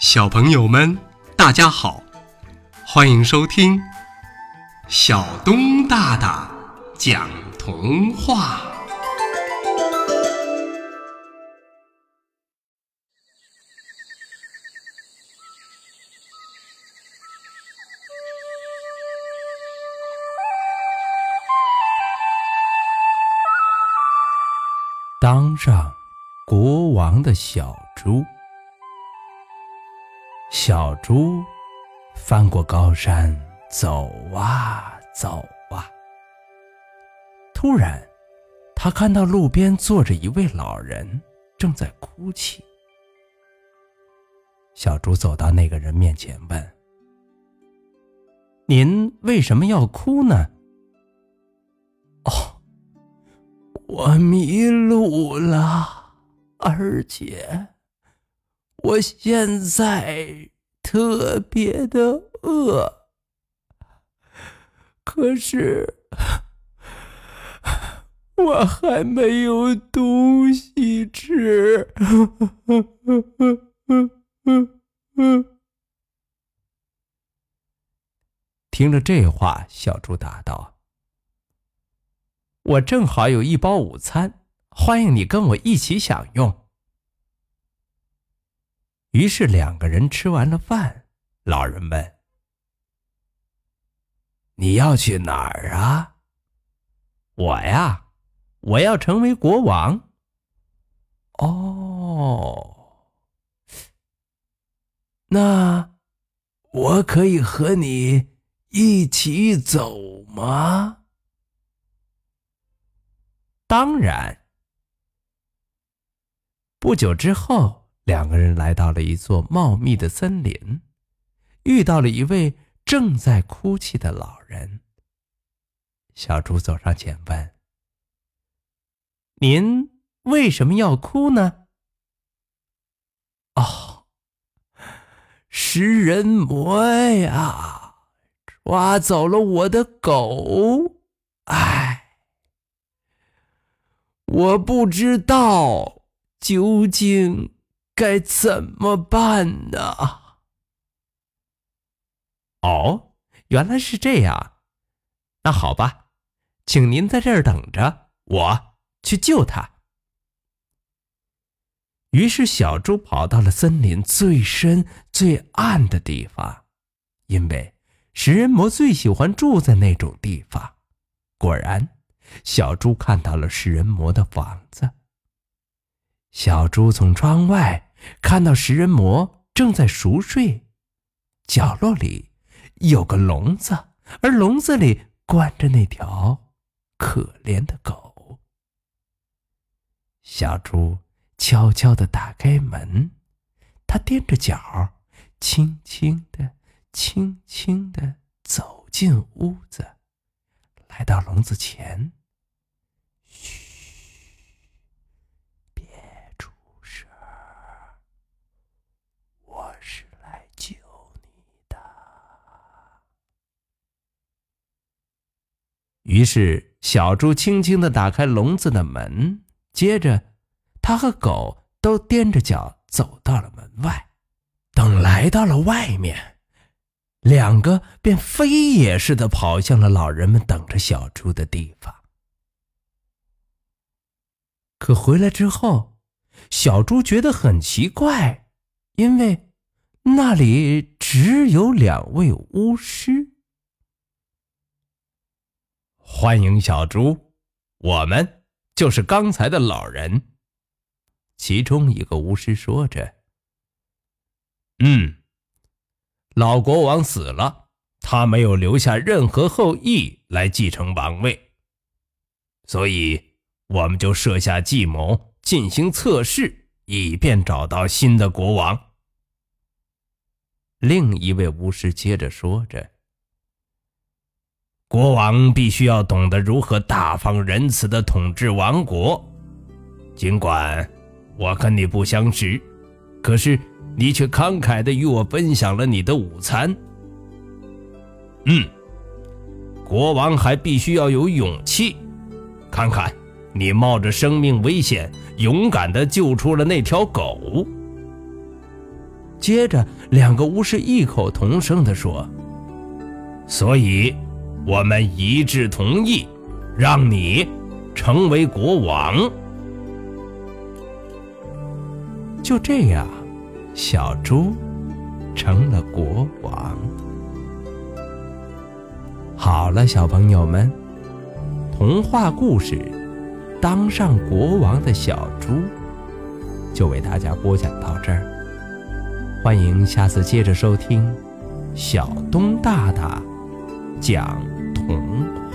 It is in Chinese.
小朋友们，大家好，欢迎收听小东大大讲童话。当上国王的小猪。小猪翻过高山，走啊走啊。突然，他看到路边坐着一位老人，正在哭泣。小猪走到那个人面前，问：“您为什么要哭呢？”“哦，我迷路了，而且……”我现在特别的饿，可是我还没有东西吃。听了这话，小猪答道：“我正好有一包午餐，欢迎你跟我一起享用。”于是两个人吃完了饭，老人问：“你要去哪儿啊？”“我呀，我要成为国王。”“哦，那我可以和你一起走吗？”“当然。”不久之后。两个人来到了一座茂密的森林，遇到了一位正在哭泣的老人。小猪走上前问：“您为什么要哭呢？”“哦，食人魔呀，抓走了我的狗！唉，我不知道究竟。”该怎么办呢？哦，原来是这样。那好吧，请您在这儿等着，我去救他。于是，小猪跑到了森林最深、最暗的地方，因为食人魔最喜欢住在那种地方。果然，小猪看到了食人魔的房子。小猪从窗外。看到食人魔正在熟睡，角落里有个笼子，而笼子里关着那条可怜的狗。小猪悄悄地打开门，它踮着脚，轻轻地、轻轻地走进屋子，来到笼子前。于是，小猪轻轻地打开笼子的门，接着，他和狗都踮着脚走到了门外。等来到了外面，两个便飞也似的跑向了老人们等着小猪的地方。可回来之后，小猪觉得很奇怪，因为那里只有两位巫师。欢迎小猪，我们就是刚才的老人。其中一个巫师说着：“嗯，老国王死了，他没有留下任何后裔来继承王位，所以我们就设下计谋进行测试，以便找到新的国王。”另一位巫师接着说着。国王必须要懂得如何大方仁慈的统治王国。尽管我跟你不相识，可是你却慷慨的与我分享了你的午餐。嗯，国王还必须要有勇气。看看，你冒着生命危险，勇敢的救出了那条狗。接着，两个巫师异口同声地说：“所以，我们一致同意，让你成为国王。”就这样，小猪成了国王。好了，小朋友们，童话故事《当上国王的小猪》就为大家播讲到这儿。欢迎下次接着收听，小东大大讲童。